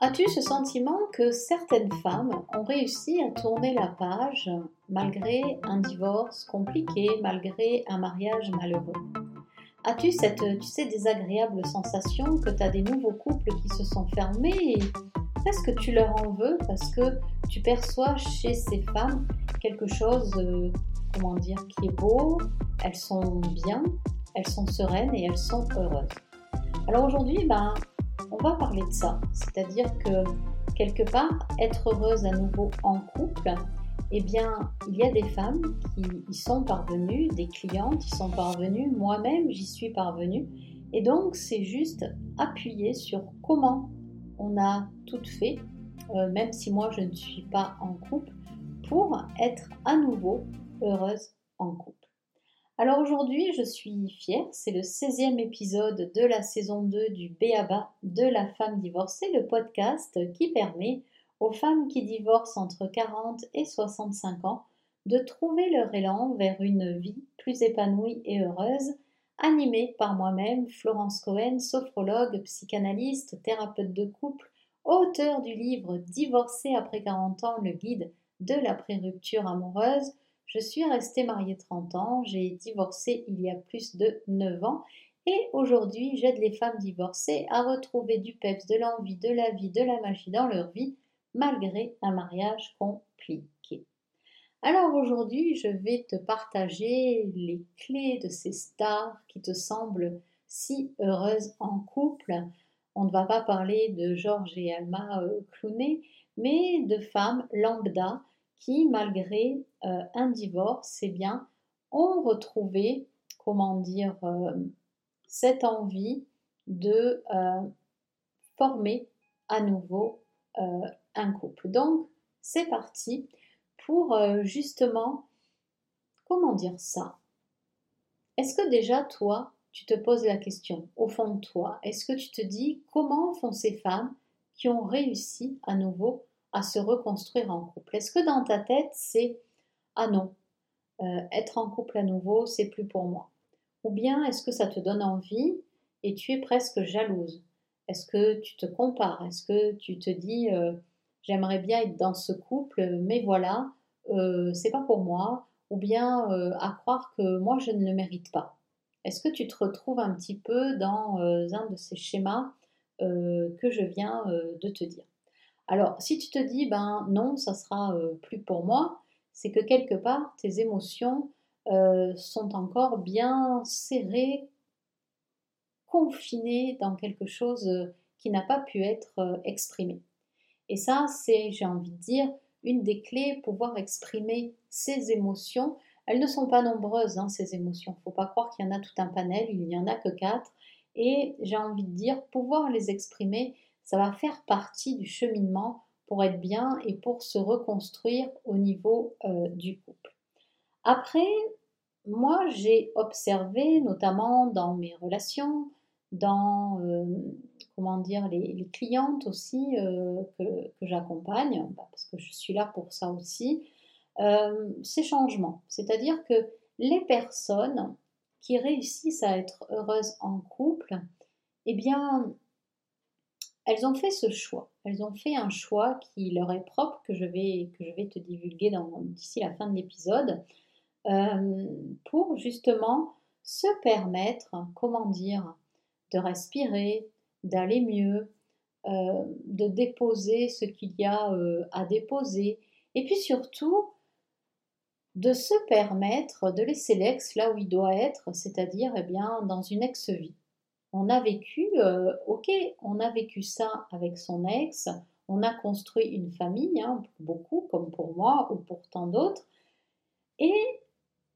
As-tu ce sentiment que certaines femmes ont réussi à tourner la page malgré un divorce compliqué, malgré un mariage malheureux? As-tu cette, tu sais, désagréable sensation que tu as des nouveaux couples qui se sont fermés et presque tu leur en veux parce que tu perçois chez ces femmes quelque chose, euh, comment dire, qui est beau, elles sont bien, elles sont sereines et elles sont heureuses? Alors aujourd'hui, ben, on va parler de ça. C'est-à-dire que quelque part, être heureuse à nouveau en couple, eh bien, il y a des femmes qui y sont parvenues, des clientes y sont parvenues, moi-même j'y suis parvenue. Et donc, c'est juste appuyer sur comment on a tout fait, euh, même si moi je ne suis pas en couple, pour être à nouveau heureuse en couple. Alors aujourd'hui, je suis fière, c'est le 16e épisode de la saison 2 du BABA de la femme divorcée, le podcast qui permet aux femmes qui divorcent entre 40 et 65 ans de trouver leur élan vers une vie plus épanouie et heureuse, animée par moi-même, Florence Cohen, sophrologue, psychanalyste, thérapeute de couple, auteur du livre Divorcer après 40 ans, le guide de la pré-rupture amoureuse, je suis restée mariée 30 ans, j'ai divorcé il y a plus de 9 ans et aujourd'hui j'aide les femmes divorcées à retrouver du peps, de l'envie, de la vie, de la magie dans leur vie malgré un mariage compliqué. Alors aujourd'hui je vais te partager les clés de ces stars qui te semblent si heureuses en couple. On ne va pas parler de Georges et Alma euh, Clooney, mais de femmes lambda qui, malgré euh, un divorce, eh bien, ont retrouvé, comment dire, euh, cette envie de euh, former à nouveau un couple. Donc, c'est parti pour justement, comment dire ça? Est-ce que déjà, toi, tu te poses la question, au fond de toi, est-ce que tu te dis comment font ces femmes qui ont réussi à nouveau à se reconstruire en couple. Est-ce que dans ta tête, c'est ah non, euh, être en couple à nouveau, c'est plus pour moi Ou bien est-ce que ça te donne envie et tu es presque jalouse? Est-ce que tu te compares? Est-ce que tu te dis euh, j'aimerais bien être dans ce couple, mais voilà, euh, c'est pas pour moi Ou bien à croire que moi je ne le mérite pas Est-ce que tu te retrouves un petit peu dans un de ces schémas que je viens de te dire? Alors, si tu te dis, ben non, ça sera euh, plus pour moi, c'est que quelque part, tes émotions euh, sont encore bien serrées, confinées dans quelque chose euh, qui n'a pas pu être exprimé. Et ça, c'est, j'ai envie de dire, une des clés, pouvoir exprimer ses émotions. Elles ne sont pas nombreuses, hein, ces émotions. Il ne faut pas croire qu'il y en a tout un panel, il n'y en a que quatre. Et j'ai envie de dire, pouvoir les exprimer, ça va faire partie du cheminement pour être bien et pour se reconstruire au niveau euh, du couple. Après, moi, j'ai observé, notamment dans mes relations, dans euh, comment dire les, clientes aussi euh, que, j'accompagne, bah, parce que je suis là pour ça aussi, ces changements. C'est-à-dire que les personnes qui réussissent à être heureuses en couple, eh bien, elles ont fait ce choix. Elles ont fait un choix qui leur est propre, que je vais, te divulguer d'ici la fin de l'épisode, euh, pour justement se permettre, comment dire, de respirer, d'aller mieux, euh, de déposer ce qu'il y a euh, à déposer, et puis surtout de se permettre de laisser l'ex là où il doit être, c'est-à-dire eh bien dans une ex-vie on a vécu, euh, ok, on a vécu ça avec son ex, on a construit une famille, hein, beaucoup, comme pour moi ou pour tant d'autres, et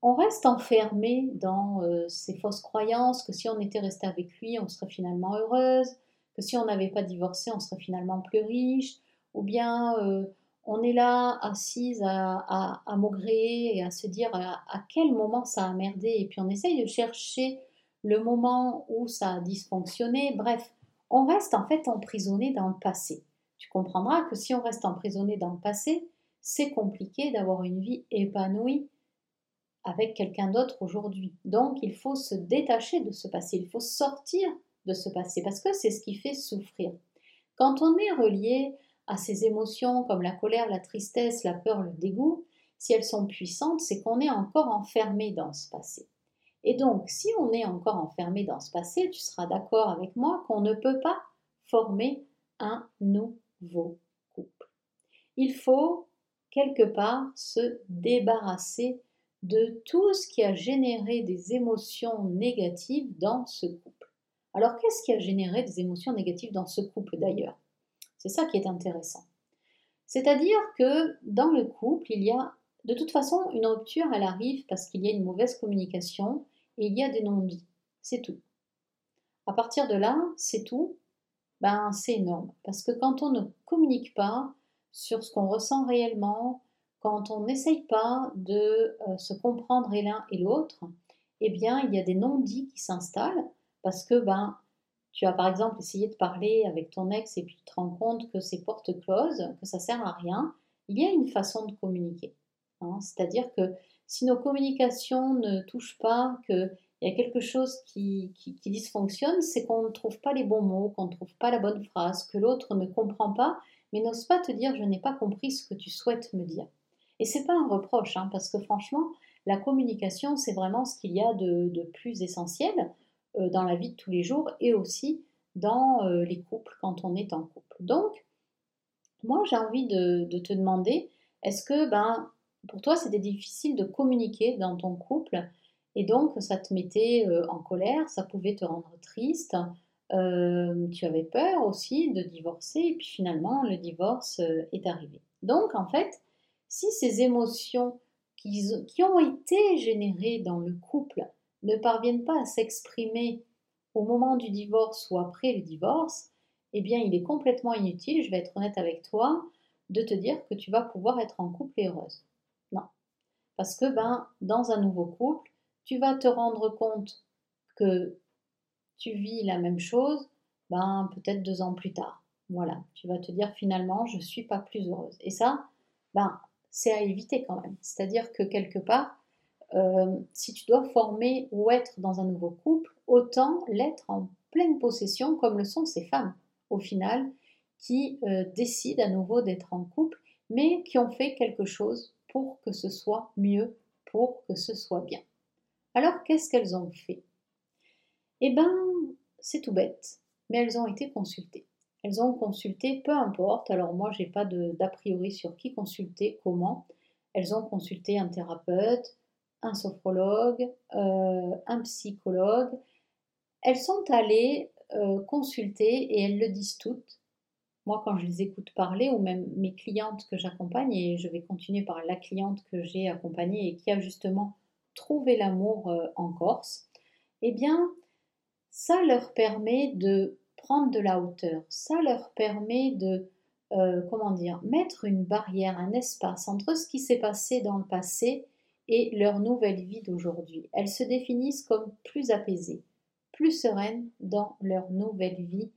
on reste enfermé dans euh, ces fausses croyances que si on était resté avec lui, on serait finalement heureuse, que si on n'avait pas divorcé, on serait finalement plus riche, ou bien euh, on est là assise à, à, maugréer et à se dire à, à, quel moment ça a merdé, et puis on essaye de chercher le moment où ça a dysfonctionné, bref, on reste en fait emprisonné dans le passé. Tu comprendras que si on reste emprisonné dans le passé, c'est compliqué d'avoir une vie épanouie avec quelqu'un d'autre aujourd'hui. Donc il faut se détacher de ce passé, il faut sortir de ce passé, parce que c'est ce qui fait souffrir. Quand on est relié à ces émotions comme la colère, la tristesse, la peur, le dégoût, si elles sont puissantes, c'est qu'on est encore enfermé dans ce passé. Et donc, si on est encore enfermé dans ce passé, tu seras d'accord avec moi qu'on ne peut pas former un nouveau couple. Il faut quelque part se débarrasser de tout ce qui a généré des émotions négatives dans ce couple. Alors qu'est-ce qui a généré des émotions négatives dans ce couple d'ailleurs? C'est ça qui est intéressant. C'est-à-dire que dans le couple, il y a de toute façon une rupture, elle arrive parce qu'il y a une mauvaise communication et il y a des non-dits. C'est tout. À partir de là, c'est tout. Ben, c'est énorme. Parce que quand on ne communique pas sur ce qu'on ressent réellement, quand on n'essaye pas de euh, se comprendre l'un et l'autre, eh bien, il y a des non-dits qui s'installent parce que ben, tu as par exemple essayé de parler avec ton ex et puis tu te rends compte que c'est porte close, que ça sert à rien. Il y a une façon de communiquer. Hein. C'est-à-dire que si nos communications ne touchent pas, qu'il y a quelque chose qui, dysfonctionne, c'est qu'on ne trouve pas les bons mots, qu'on ne trouve pas la bonne phrase, que l'autre ne comprend pas, mais n'ose pas te dire je n'ai pas compris ce que tu souhaites me dire. Et c'est pas un reproche, hein, parce que franchement, la communication, c'est vraiment ce qu'il y a de, plus essentiel euh, dans la vie de tous les jours et aussi dans euh, les couples quand on est en couple. Donc, moi, j'ai envie de, te demander, est-ce que, ben, pour toi, c'était difficile de communiquer dans ton couple et donc ça te mettait euh, en colère, ça pouvait te rendre triste, tu avais peur aussi de divorcer et puis finalement le divorce est arrivé. Donc en fait, si ces émotions qui, ont été générées dans le couple ne parviennent pas à s'exprimer au moment du divorce ou après le divorce, eh bien il est complètement inutile, je vais être honnête avec toi, de te dire que tu vas pouvoir être en couple et heureuse. Parce que ben, dans un nouveau couple, tu vas te rendre compte que tu vis la même chose, ben, peut-être deux ans plus tard. Voilà, tu vas te dire finalement, je ne suis pas plus heureuse. Et ça, ben, c'est à éviter quand même. C'est-à-dire que quelque part, euh, si tu dois former ou être dans un nouveau couple, autant l'être en pleine possession comme le sont ces femmes, au final, qui euh, décident à nouveau d'être en couple, mais qui ont fait quelque chose pour que ce soit mieux, pour que ce soit bien. Alors qu'est-ce qu'elles ont fait? Eh bien, c'est tout bête, mais elles ont été consultées. Elles ont consulté, peu importe, alors moi j'ai pas d'a priori sur qui consulter, comment. Elles ont consulté un thérapeute, un sophrologue, euh, un psychologue. Elles sont allées euh, consulter et elles le disent toutes. Moi, quand je les écoute parler, ou même mes clientes que j'accompagne, et je vais continuer par la cliente que j'ai accompagnée et qui a justement trouvé l'amour euh, en Corse, eh bien, ça leur permet de prendre de la hauteur. Ça leur permet de, euh, comment dire, mettre une barrière, un espace entre ce qui s'est passé dans le passé et leur nouvelle vie d'aujourd'hui. Elles se définissent comme plus apaisées, plus sereines dans leur nouvelle vie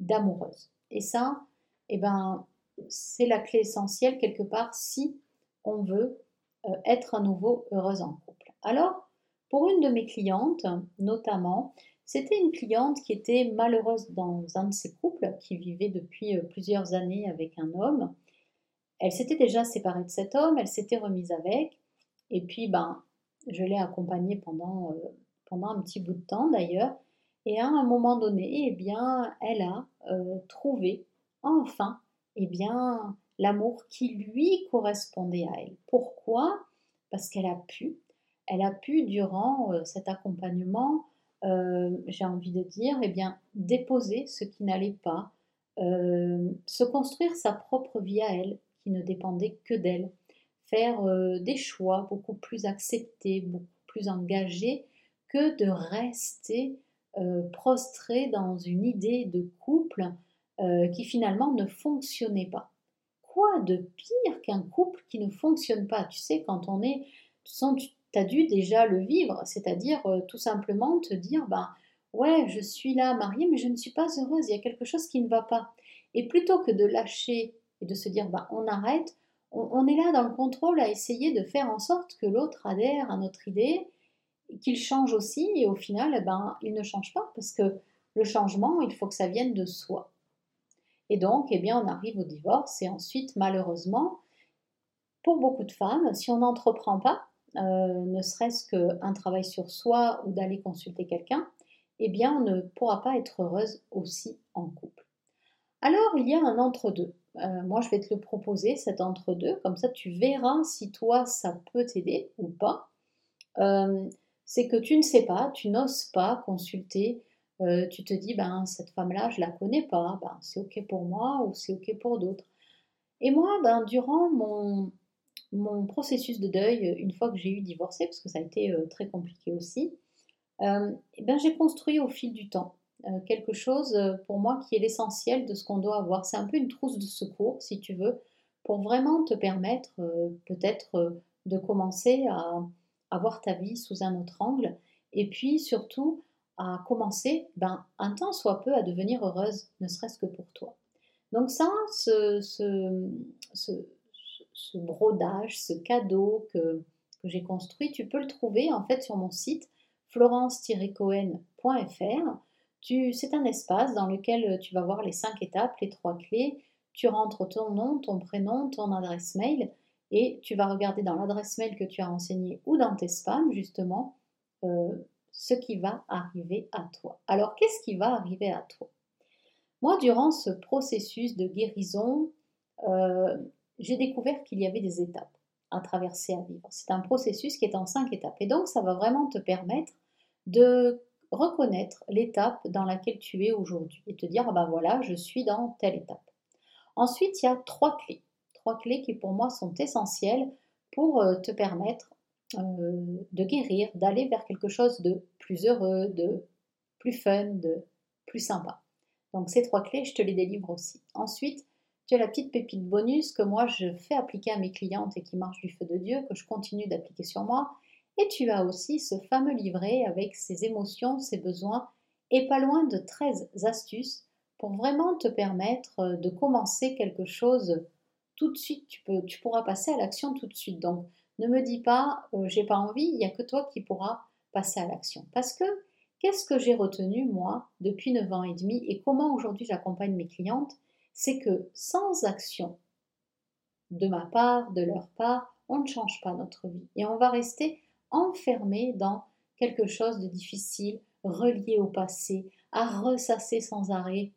d'amoureuse. Et ça, eh ben, c'est la clé essentielle quelque part si on veut euh, être à nouveau heureuse en couple. Alors, pour une de mes clientes, notamment, c'était une cliente qui était malheureuse dans un de ses couples, qui vivait depuis euh, plusieurs années avec un homme. Elle s'était déjà séparée de cet homme, elle s'était remise avec, et puis ben, je l'ai accompagnée pendant, euh, pendant un petit bout de temps d'ailleurs, et à un moment donné, eh bien, elle a euh, trouvé enfin eh bien, l'amour qui lui correspondait à elle. Pourquoi? Parce qu'elle a pu, elle a pu durant cet accompagnement euh, j'ai envie de dire, eh bien, déposer ce qui n'allait pas, euh, se construire sa propre vie à elle, qui ne dépendait que d'elle, faire euh, des choix beaucoup plus acceptés, beaucoup plus engagés, que de rester prostré dans une idée de couple qui finalement ne fonctionnait pas. Quoi de pire qu'un couple qui ne fonctionne pas? Tu sais, quand on est, tu as dû déjà le vivre, c'est-à-dire euh, tout simplement te dire, ben ouais, je suis là mariée, mais je ne suis pas heureuse, il y a quelque chose qui ne va pas. Et plutôt que de lâcher et de se dire, ben on arrête, on, est là dans le contrôle à essayer de faire en sorte que l'autre adhère à notre idée, qu'il change aussi, et au final, eh ben, il ne change pas, parce que le changement, il faut que ça vienne de soi. Et donc, eh bien, on arrive au divorce et ensuite, malheureusement, pour beaucoup de femmes, si on n'entreprend pas, euh, ne serait-ce qu'un travail sur soi ou d'aller consulter quelqu'un, eh bien, on ne pourra pas être heureuse aussi en couple. Alors, il y a un entre-deux. Euh, moi, je vais te le proposer, cet entre-deux, comme ça tu verras si toi, ça peut t'aider ou pas. Euh, c'est que tu ne sais pas, tu n'oses pas consulter, tu te dis, ben, cette femme-là, je la connais pas, ben, c'est OK pour moi ou c'est OK pour d'autres. Et moi, ben, durant mon, mon processus de deuil, une fois que j'ai eu divorcé, parce que ça a été euh, très compliqué aussi, euh, ben, j'ai construit au fil du temps euh, quelque chose pour moi qui est l'essentiel de ce qu'on doit avoir. C'est un peu une trousse de secours, si tu veux, pour vraiment te permettre peut-être de commencer à, avoir ta vie sous un autre angle, et puis surtout à commencer, ben, un temps soit peu, à devenir heureuse, ne serait-ce que pour toi. Donc ça, ce, brodage, ce cadeau que, j'ai construit, tu peux le trouver en fait sur mon site florence-cohen.fr. C'est un espace dans lequel tu vas voir les cinq étapes, les trois clés. Tu rentres ton nom, ton prénom, ton adresse mail et tu vas regarder dans l'adresse mail que tu as renseignée ou dans tes spams justement euh, ce qui va arriver à toi. Alors qu'est-ce qui va arriver à toi? Moi, durant ce processus de guérison, euh, j'ai découvert qu'il y avait des étapes à traverser à vivre. C'est un processus qui est en cinq étapes. Et donc, ça va vraiment te permettre de reconnaître l'étape dans laquelle tu es aujourd'hui et te dire, ah ben voilà, je suis dans telle étape. Ensuite, il y a trois clés. Clés qui pour moi sont essentielles pour euh, te permettre euh, de guérir, d'aller vers quelque chose de plus heureux, de plus fun, de plus sympa. Donc ces trois clés, je te les délivre aussi. Ensuite, tu as la petite pépite bonus que moi je fais appliquer à mes clientes et qui marche du feu de Dieu, que je continue d'appliquer sur moi. Et tu as aussi ce fameux livret avec ses émotions, ses besoins et pas loin de 13 astuces pour vraiment te permettre euh, de commencer quelque chose tout de suite. Tu, peux, tu pourras passer à l'action tout de suite. Donc ne me dis pas euh, j'ai pas envie, il n'y a que toi qui pourras passer à l'action. Parce que qu'est-ce que j'ai retenu moi depuis 9 ans et demi et comment aujourd'hui j'accompagne mes clientes? C'est que sans action de ma part, de leur part, on ne change pas notre vie et on va rester enfermé dans quelque chose de difficile, relié au passé, à ressasser sans arrêt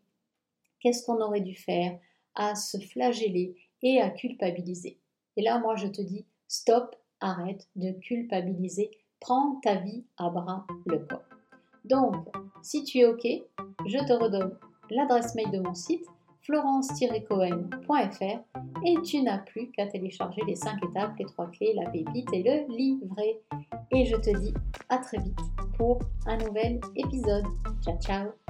qu'est-ce qu'on aurait dû faire, à se flageller et à culpabiliser. Et là, moi, je te dis, stop, arrête de culpabiliser, prends ta vie à bras le corps. Donc, si tu es OK, je te redonne l'adresse mail de mon site florence-cohen.fr et tu n'as plus qu'à télécharger les 5 étapes, les 3 clés, la pépite et le livret. Et je te dis à très vite pour un nouvel épisode. Ciao ciao